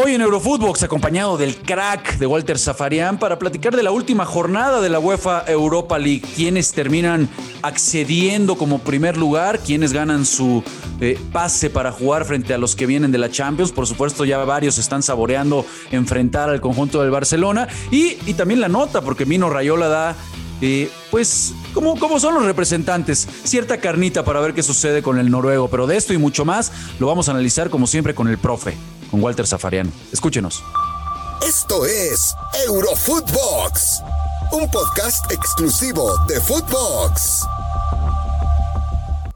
Hoy en Eurofootbox, acompañado del crack de Walter Zafarian, para platicar de la última jornada de la UEFA Europa League. Quienes terminan accediendo como primer lugar, quienes ganan su eh, pase para jugar frente a los que vienen de la Champions. Por supuesto, ya varios están saboreando enfrentar al conjunto del Barcelona. Y, y también la nota, porque Mino Rayola da eh, pues, ¿cómo, ¿cómo, son los representantes? Cierta carnita para ver qué sucede con el noruego, pero de esto y mucho más lo vamos a analizar como siempre con el profe con Walter Zafarian. Escúchenos. Esto es Eurofootbox, un podcast exclusivo de Footbox.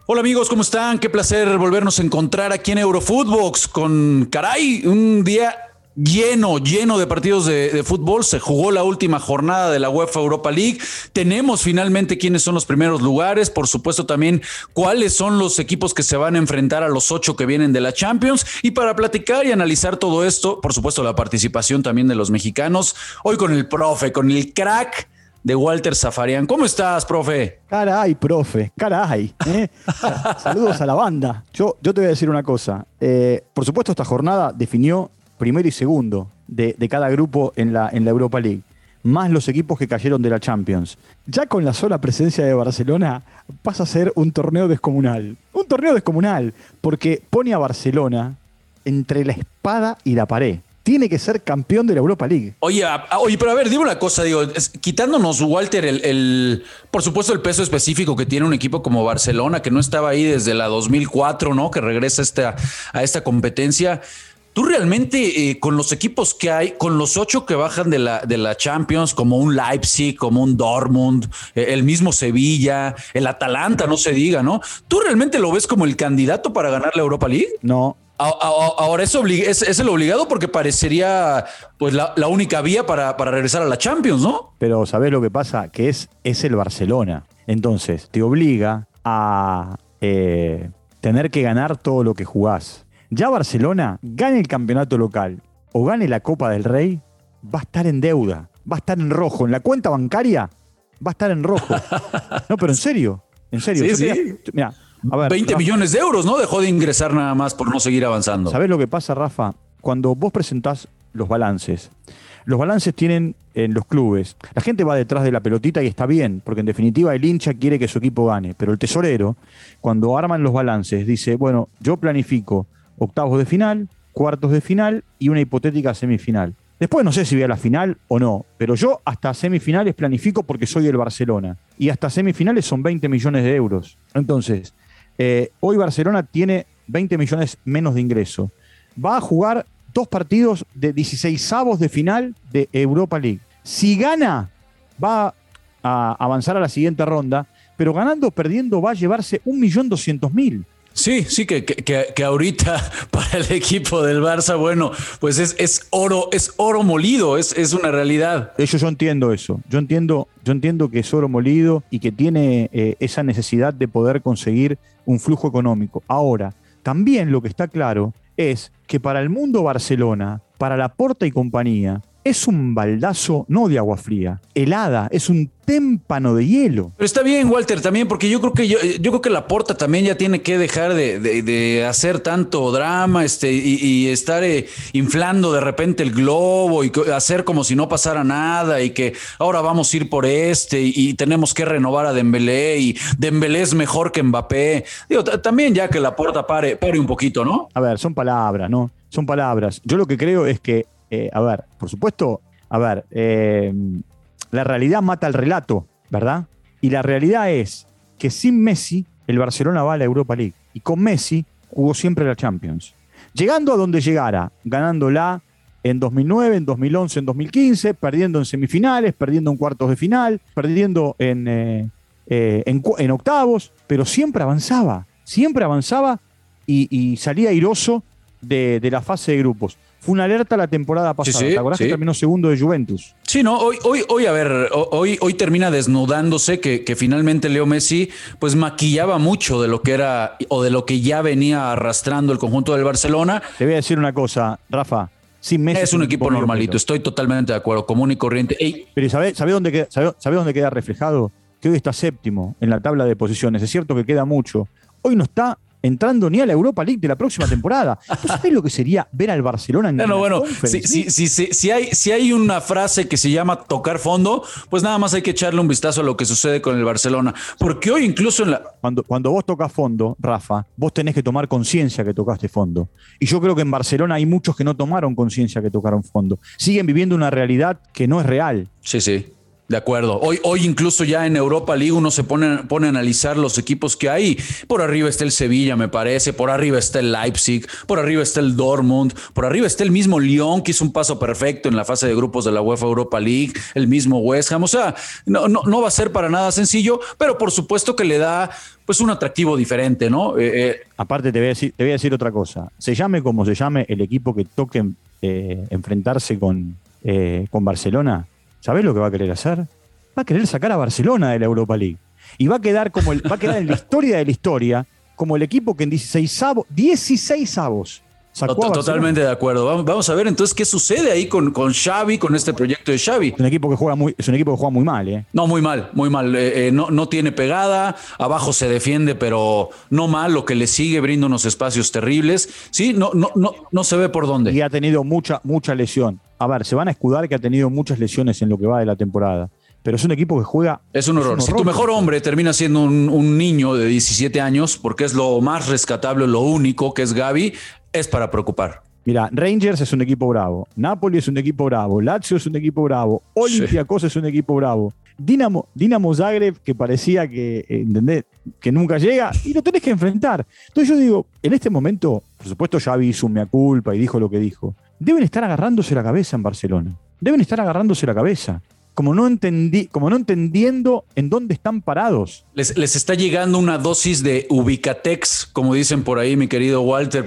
Hola amigos, ¿cómo están? Qué placer volvernos a encontrar aquí en Eurofootbox con, caray, un día lleno, lleno de partidos de, fútbol. Se jugó la última jornada de la UEFA Europa League. Tenemos finalmente quiénes son los primeros lugares. Por supuesto, también cuáles son los equipos que se van a enfrentar a los ocho que vienen de la Champions. Y para platicar y analizar todo esto, por supuesto, la participación también de los mexicanos. Hoy con el profe, con el crack de Walter Zafarian. ¿Cómo estás, profe? Caray, profe, caray. ¿eh? Saludos a la banda. Yo, yo te voy a decir una cosa. Eh, por supuesto, esta jornada definió primero y segundo de, cada grupo en la, en la Europa League, más los equipos que cayeron de la Champions. Ya con la sola presencia de Barcelona pasa a ser un torneo descomunal. Un torneo descomunal, porque pone a Barcelona entre la espada y la pared tiene que ser campeón de la Europa League. Oye, oye, pero a ver, digo una cosa, digo, quitándonos, Walter, el, por supuesto, el peso específico que tiene un equipo como Barcelona, que no estaba ahí desde la 2004, ¿no? Que regresa a esta competencia. ¿Tú realmente eh, con los equipos que hay, con los ocho que bajan de la, de la Champions, como un Leipzig, como un Dortmund, eh, el mismo Sevilla, el Atalanta, no se diga, ¿no? ¿Tú realmente lo ves como el candidato para ganar la Europa League? No. ahora es, es, el obligado porque parecería pues la, única vía para, para, regresar a la Champions, ¿no? Pero ¿sabes lo que pasa? Que es, es el Barcelona. Entonces, te obliga a eh, tener que ganar todo lo que jugás ya Barcelona gane el campeonato local o gane la Copa del Rey, va a estar en deuda, va a estar en rojo. En la cuenta bancaria va a estar en rojo. No, pero en serio, en serio. Sí, sí. Mira, a ver, 20 millones de euros, ¿no? Dejó de ingresar nada más por no seguir avanzando. ¿Sabes lo que pasa, Rafa? Cuando vos presentás los balances, los balances tienen en los clubes. La gente va detrás de la pelotita y está bien, porque en definitiva el hincha quiere que su equipo gane. Pero el tesorero, cuando arman los balances, dice, bueno, yo planifico octavos de final, cuartos de final y una hipotética semifinal. Después no sé si voy a la final o no, pero yo hasta semifinales planifico porque soy el Barcelona. Y hasta semifinales son 20 millones de euros. Entonces, eh, hoy Barcelona tiene 20 millones menos de ingreso. Va a jugar dos partidos de 16 avos de final de Europa League. Si gana, va a avanzar a la siguiente ronda, pero ganando o perdiendo va a llevarse 1.200.000. Sí, sí, que, que, ahorita para el equipo del Barça, bueno, pues es, es oro, es oro molido, es, es, una realidad. Eso yo entiendo eso. Yo entiendo, yo entiendo que es oro molido y que tiene eh, esa necesidad de poder conseguir un flujo económico. Ahora, también lo que está claro es que para el mundo Barcelona, para la Porta y compañía, es un baldazo no de agua fría, helada, es un témpano de hielo. Pero está bien, Walter, también, porque yo creo que yo, creo que la porta también ya tiene que dejar de, hacer tanto drama este, y, estar eh, inflando de repente el globo y hacer como si no pasara nada y que ahora vamos a ir por este y, tenemos que renovar a Dembélé y Dembélé es mejor que Mbappé. Digo, también ya que la porta pare, pare un poquito, ¿no? A ver, son palabras, ¿no? Son palabras. Yo lo que creo es que eh, a ver, por supuesto, a ver, eh, la realidad mata el relato, ¿verdad? Y la realidad es que sin Messi, el Barcelona va a la Europa League. Y con Messi jugó siempre la Champions. Llegando a donde llegara, ganándola en 2009, en 2011, en 2015, perdiendo en semifinales, perdiendo en cuartos de final, perdiendo en, eh, en, octavos, pero siempre avanzaba, siempre avanzaba y, salía airoso de la fase de grupos. Fue una alerta la temporada pasada. ¿Te acordás que terminó segundo de Juventus? Sí, no, hoy, hoy, hoy, a ver, hoy, hoy termina desnudándose que, que, finalmente Leo Messi pues maquillaba mucho de lo que era o de lo que ya venía arrastrando el conjunto del Barcelona. Te voy a decir una cosa, Rafa. Sin Messi es un equipo normalito, estoy totalmente de acuerdo, común y corriente. Pero ¿sabe, sabe, dónde queda, sabe dónde queda reflejado? Que hoy está séptimo en la tabla de posiciones. Es cierto que queda mucho. Hoy no está entrando ni a la Europa League de la próxima temporada. ¿Tú sabes lo que sería ver al Barcelona en No, la bueno, si, si- si- si hay, si hay una frase que se llama tocar fondo, pues nada más hay que echarle un vistazo a lo que sucede con el Barcelona. Porque hoy incluso en la... Cuando, cuando vos tocas fondo, Rafa, vos tenés que tomar conciencia que tocaste fondo. Y yo creo que en Barcelona hay muchos que no tomaron conciencia que tocaron fondo. Siguen viviendo una realidad que no es real. Sí, sí. De acuerdo. Hoy, hoy incluso ya en Europa League uno se pone, pone a analizar los equipos que hay. Por arriba está el Sevilla, me parece. Por arriba está el Leipzig. Por arriba está el Dortmund. Por arriba está el mismo Lyon, que hizo un paso perfecto en la fase de grupos de la UEFA Europa League. El mismo West Ham. O sea, no, no, no va a ser para nada sencillo, pero por supuesto que le da pues un atractivo diferente, ¿no? Eh, eh, Aparte, te voy, a decir, te voy a decir otra cosa. Se llame como se llame el equipo que toque eh, enfrentarse con, con Barcelona, ¿sabés lo que va a querer hacer? Va a querer sacar a Barcelona de la Europa League. Y va a quedar, como el, va a quedar en la historia de la historia como el equipo que en 16 avos, 16 avos sacó a Tot- Barcelona. Totalmente de acuerdo. Vamos, a ver entonces qué sucede ahí con, con Xavi, con este proyecto de Xavi. Es un equipo que juega muy, es un equipo que juega muy mal, ¿eh? No, muy mal, muy mal. Eh, eh, no, no tiene pegada, abajo se defiende, pero no mal. Lo que le sigue brinda unos espacios terribles. Sí, no, no, no, no se ve por Y dónde. ha tenido mucha, mucha lesión. A ver, se van a escudar que ha tenido muchas lesiones en lo que va de la temporada. Pero es un equipo que juega. Es un horror. Si tu mejor hombre termina siendo un, un niño de 17 años, porque es lo más rescatable, lo único que es Gaby, es para preocupar. Mira, Rangers es un equipo bravo, Napoli es un equipo bravo, Lazio es un equipo bravo, Olympiacos es un equipo bravo, Dinamo, Dinamo Zagreb que parecía que, ¿entendés? que nunca llega y lo tenés que enfrentar. Entonces yo digo, en este momento, por supuesto Xavi hizo un mea culpa y dijo lo que dijo. Deben estar agarrándose la cabeza en Barcelona. Deben estar agarrándose la cabeza. Como no, entendí, como no entendiendo en dónde están parados. Les, les está llegando una dosis de ubicatex, como dicen por ahí, mi querido Walter.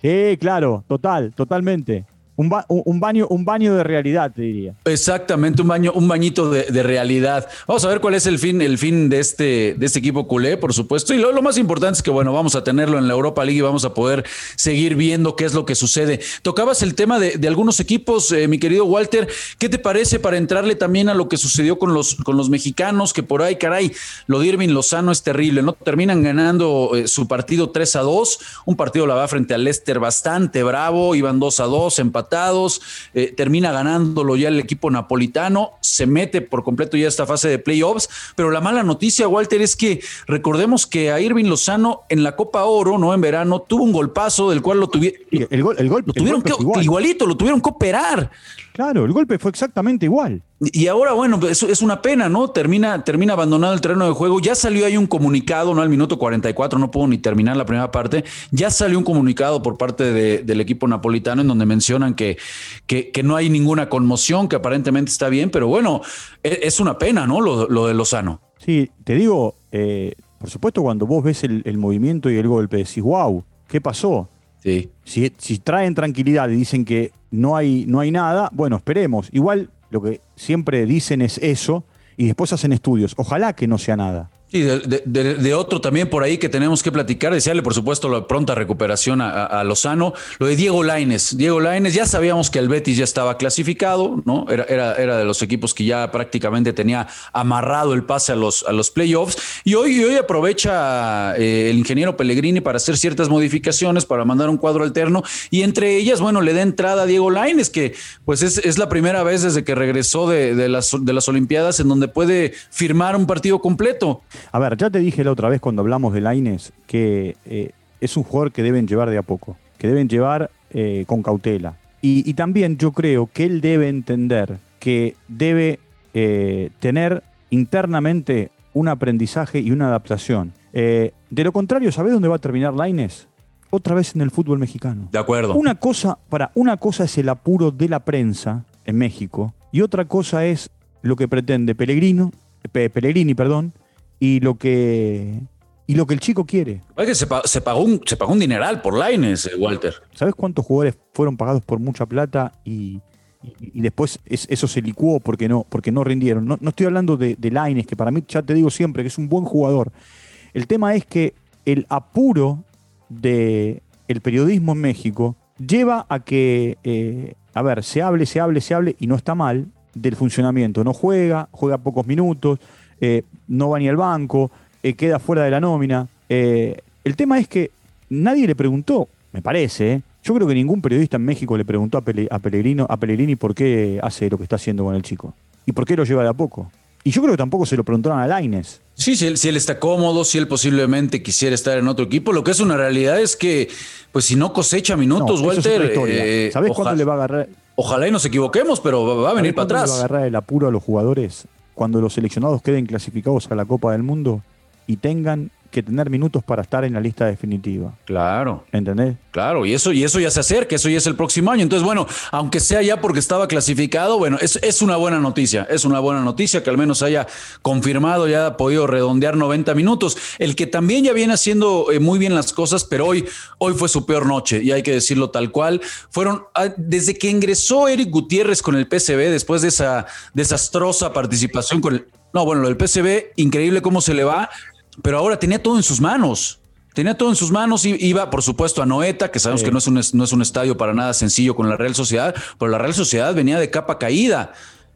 Sí, claro, total, totalmente. Un, ba- un- un baño, un baño de realidad, te diría. Exactamente, un baño, un bañito de, realidad. Vamos a ver cuál es el fin, el fin de este, de este equipo culé, por supuesto. Y lo, lo más importante es que, bueno, vamos a tenerlo en la Europa League y vamos a poder seguir viendo qué es lo que sucede. Tocabas el tema de, de algunos equipos, eh, mi querido Walter. ¿Qué te parece para entrarle también a lo que sucedió con los, con los mexicanos? Que por ahí, caray, lo de Lozano es terrible, ¿no? Terminan ganando eh, su partido 3 a 2. Un partido la va frente al Leicester bastante bravo, iban 2 a 2, empatados. eh, termina ganándolo ya el equipo napolitano, se mete por completo ya esta fase de playoffs. Pero la mala noticia, Walter, es que recordemos que a Irving Lozano en la Copa Oro, ¿no? En verano, tuvo un golpazo del cual lo, tuvi- Y El, gol, el golpe, lo tuvieron el golpe que, igual. igualito, lo tuvieron que operar. Claro, el golpe fue exactamente igual. Y ahora, bueno, es, es una pena, ¿no? Termina, termina abandonado el terreno de juego. Ya salió ahí un comunicado, ¿no? Al minuto 44, no puedo ni terminar la primera parte. Ya salió un comunicado por parte de- del equipo napolitano en donde mencionan que, que, que no hay ninguna conmoción, que aparentemente está bien, pero bueno, es, es una pena, ¿no? Lo, lo de Lozano. Sí, te digo, eh, por supuesto, cuando vos ves el, el movimiento y el golpe, decís, wow, ¿qué pasó? Sí. Si, traen tranquilidad y dicen que no hay, no hay nada, bueno, esperemos. Igual lo que siempre dicen es eso y después hacen estudios. Ojalá que no sea nada. Sí, de, de- de- otro también por ahí que tenemos que platicar, desearle por supuesto la pronta recuperación a Lozano, lo de Diego Laines. Diego Laines, ya sabíamos que el Betis ya estaba clasificado, ¿no? Era, era, era de los equipos que ya prácticamente tenía amarrado el pase a los, a los playoffs. Y hoy, y hoy aprovecha eh, el ingeniero Pellegrini para hacer ciertas modificaciones, para mandar un cuadro alterno. Y entre ellas, bueno, le da entrada a Diego Laines, que pues es, es la primera vez desde que regresó de, de las, de las Olimpiadas en donde puede firmar un partido completo. A ver, ya te dije la otra vez cuando hablamos de Laines que eh, es un jugador que deben llevar de a poco, que deben llevar eh, con cautela. Y, y también yo creo que él debe entender que debe eh, tener internamente un aprendizaje y una adaptación. De lo contrario, ¿sabés dónde va a terminar Laines? Otra vez en el fútbol mexicano. De acuerdo. Una cosa, para, una cosa es el apuro de la prensa en México y otra cosa es lo que pretende Pellegrino, Pe- Pellegrini, perdón, y lo que y lo que el chico quiere. Es que se, pa- se pagó un, se pagó un dineral por Laines, eh, Walter. ¿Sabes cuántos jugadores fueron pagados por mucha plata y, y- y después es- eso se licuó porque no, porque no rindieron? No, no estoy hablando de, de Lainez, que para mí ya te digo siempre que es un buen jugador. El tema es que el apuro del el periodismo en México lleva a que, eh, a ver, se hable, se hable, se hable, y no está mal, del funcionamiento. No juega, juega pocos minutos, eh, no va ni al banco, eh, queda fuera de la nómina. Eh, el tema es que nadie le preguntó, me parece, yo creo que ningún periodista en México le preguntó a, Pellegrino, a Pellegrini por qué hace lo que está haciendo con el chico y por qué lo lleva de a poco. Y yo creo que tampoco se lo preguntaron a Laines. Sí, si él, si él, está cómodo, si él posiblemente quisiera estar en otro equipo. Lo que es una realidad es que, pues si no cosecha minutos, Walter. Eh, ¿Sabes cuándo le va a agarrar? Ojalá y nos equivoquemos, pero va a venir para atrás. Le va a agarrar el apuro a los jugadores cuando los seleccionados queden clasificados a la Copa del Mundo y tengan que tener minutos para estar en la lista definitiva. Claro. ¿Entendés? Claro, y eso, y eso ya se acerca, eso ya es el próximo año. Entonces, bueno, aunque sea ya porque estaba clasificado, bueno, es, es una buena noticia, es una buena noticia que al menos haya confirmado, ya ha podido redondear 90 minutos. El que también ya viene haciendo eh, muy bien las cosas, pero hoy, hoy fue su peor noche, y hay que decirlo tal cual. Fueron, ah, desde que ingresó Eric Gutiérrez con el PCB, después de esa desastrosa participación con el... No, bueno, lo del PCB, increíble cómo se le va pero ahora tenía todo en sus manos. Tenía todo en sus manos, iba por supuesto a Noeta, que sabemos que no es, un, no es un estadio para nada sencillo con la Real Sociedad, pero la Real Sociedad venía de capa caída.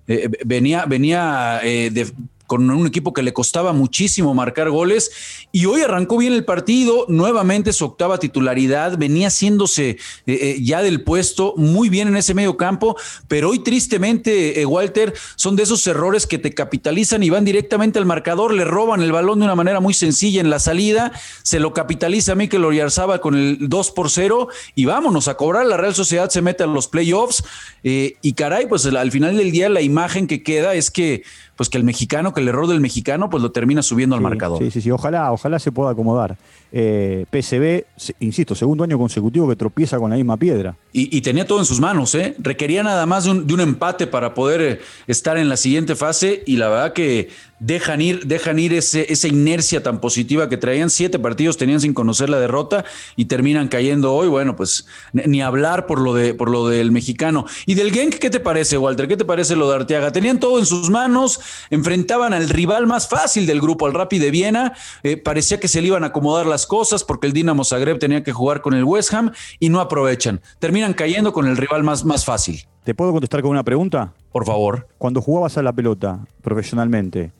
Eh, venía, venía eh, de, con un equipo que le costaba muchísimo marcar goles. Y hoy arrancó bien el partido, nuevamente su octava titularidad, venía haciéndose eh, eh, ya del puesto muy bien en ese medio campo, pero hoy tristemente, eh, Walter, son de esos errores que te capitalizan y van directamente al marcador, le roban el balón de una manera muy sencilla en la salida, se lo capitaliza Mikel Oriarzaba con el 2 por 0 y vámonos a cobrar, la Real Sociedad se mete a los playoffs y caray, pues al final del día la imagen que queda es que pues que el mexicano, que el error del mexicano, pues lo termina subiendo al marcador. Sí, sí, sí, ojalá, ojalá se pueda acomodar. Eh, PSB, insisto, segundo año consecutivo que tropieza con la misma piedra. Y, tenía todo en sus manos, ¿eh? Requería nada más de un, empate para poder eh, estar en la siguiente fase y la verdad que dejan ir, dejan ir ese, esa inercia tan positiva que traían. Siete partidos tenían sin conocer la derrota y terminan cayendo hoy. Bueno, pues ni hablar por lo, de, por lo del mexicano. ¿Y del Genk qué te parece, Walter? ¿Qué te parece lo de Arteaga? Tenían todo en sus manos, enfrentaban al rival más fácil del grupo, al Rapid de Viena. Eh, parecía que se le iban a acomodar las cosas porque el Dinamo Zagreb tenía que jugar con el West Ham y no aprovechan. Terminan cayendo con el rival más, más fácil. ¿Te puedo contestar con una pregunta? Por favor. Cuando jugabas a la pelota profesionalmente,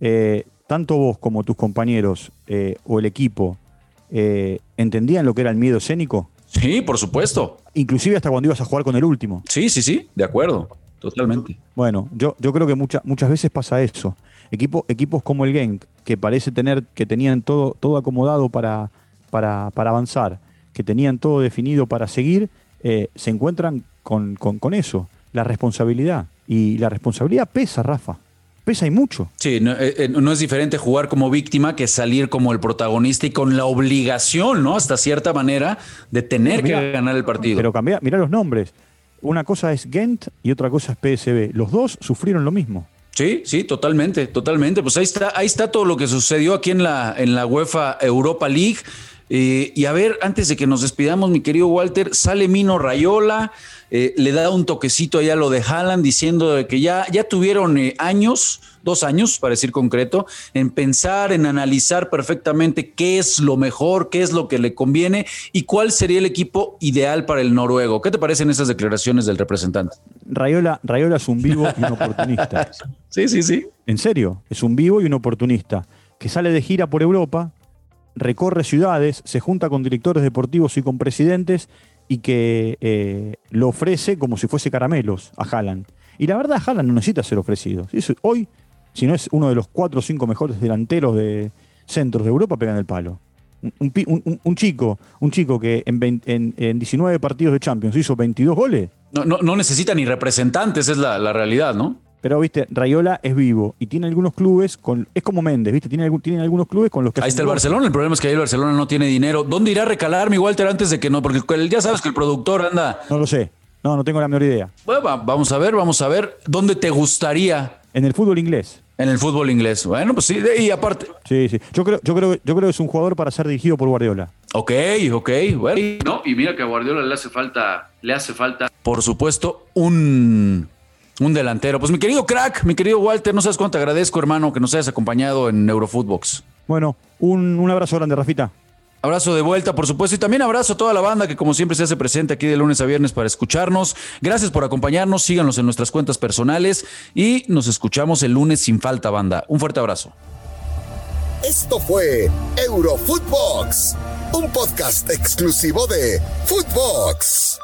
eh, tanto vos como tus compañeros eh, o el equipo eh, entendían lo que era el miedo escénico? Sí, por supuesto. Inclusive hasta cuando ibas a jugar con el último. Sí, sí, sí, de acuerdo, totalmente. Bueno, yo, yo creo que muchas veces pasa eso. Equipo, equipos como el Genk, que parece tener, que tenían todo, todo acomodado para, para, avanzar, que tenían todo definido para seguir, se encuentran con, con eso, la responsabilidad. Y la responsabilidad pesa, Rafa pesa y mucho. Sí, eh, eh, no, es diferente jugar como víctima que salir como el protagonista y con la obligación, ¿no? Hasta cierta manera de tener que ganar el partido. Pero cambia, mira los nombres. Una cosa es Gent y otra cosa es PSB. Los dos sufrieron lo mismo. Sí, sí, totalmente, totalmente. Pues ahí está, ahí está todo lo que sucedió aquí en la, en la UEFA Europa League. Eh, y a ver, antes de que nos despidamos, mi querido Walter, sale Mino Rayola, eh, le da un toquecito allá a lo de Haaland diciendo que ya, ya tuvieron eh, años, dos años para decir concreto, en pensar, en analizar perfectamente qué es lo mejor, qué es lo que le conviene y cuál sería el equipo ideal para el noruego. ¿Qué te parecen esas declaraciones del representante? Rayola, Rayola es un vivo y un oportunista. sí, sí, sí. En serio, es un vivo y un oportunista que sale de gira por Europa, recorre ciudades, se junta con directores deportivos y con presidentes y que eh, lo ofrece como si fuese caramelos a Haaland. Y la verdad, Haaland no necesita ser ofrecido. Hoy, si no es uno de los cuatro o cinco mejores delanteros de centros de Europa, pegan el palo. Un, chico, un chico que en, en, 19 partidos de Champions hizo 22 goles. No, no, necesita ni representantes, es la realidad, ¿no? Pero, viste, Rayola es vivo y tiene algunos clubes con. Es como Méndez, viste, tiene, tiene algunos clubes con los que. Ahí está el Barcelona. El problema es que ahí el Barcelona no tiene dinero. ¿Dónde irá a recalar mi Walter antes de que no? Porque ya sabes que el productor anda. No lo sé. No, no tengo la menor idea. Bueno, vamos a ver, vamos a ver. ¿Dónde te gustaría? En el fútbol inglés. En el fútbol inglés. Bueno, pues sí, y aparte. Sí, sí. Yo creo, yo creo, yo creo que es un jugador para ser dirigido por Guardiola. Ok, ok. Bueno. No, y mira que a Guardiola le hace falta, le hace falta, por supuesto, un un delantero. Pues mi querido crack, mi querido Walter, no sabes cuánto te agradezco, hermano, que nos hayas acompañado en Eurofootbox. Bueno, un, un abrazo grande, Rafita. Abrazo de vuelta, por supuesto, y también abrazo a toda la banda que como siempre se hace presente aquí de lunes a viernes para escucharnos. Gracias por acompañarnos, síganos en nuestras cuentas personales y nos escuchamos el lunes sin falta, banda. Un fuerte abrazo. Esto fue Eurofootbox un podcast exclusivo de Footbox.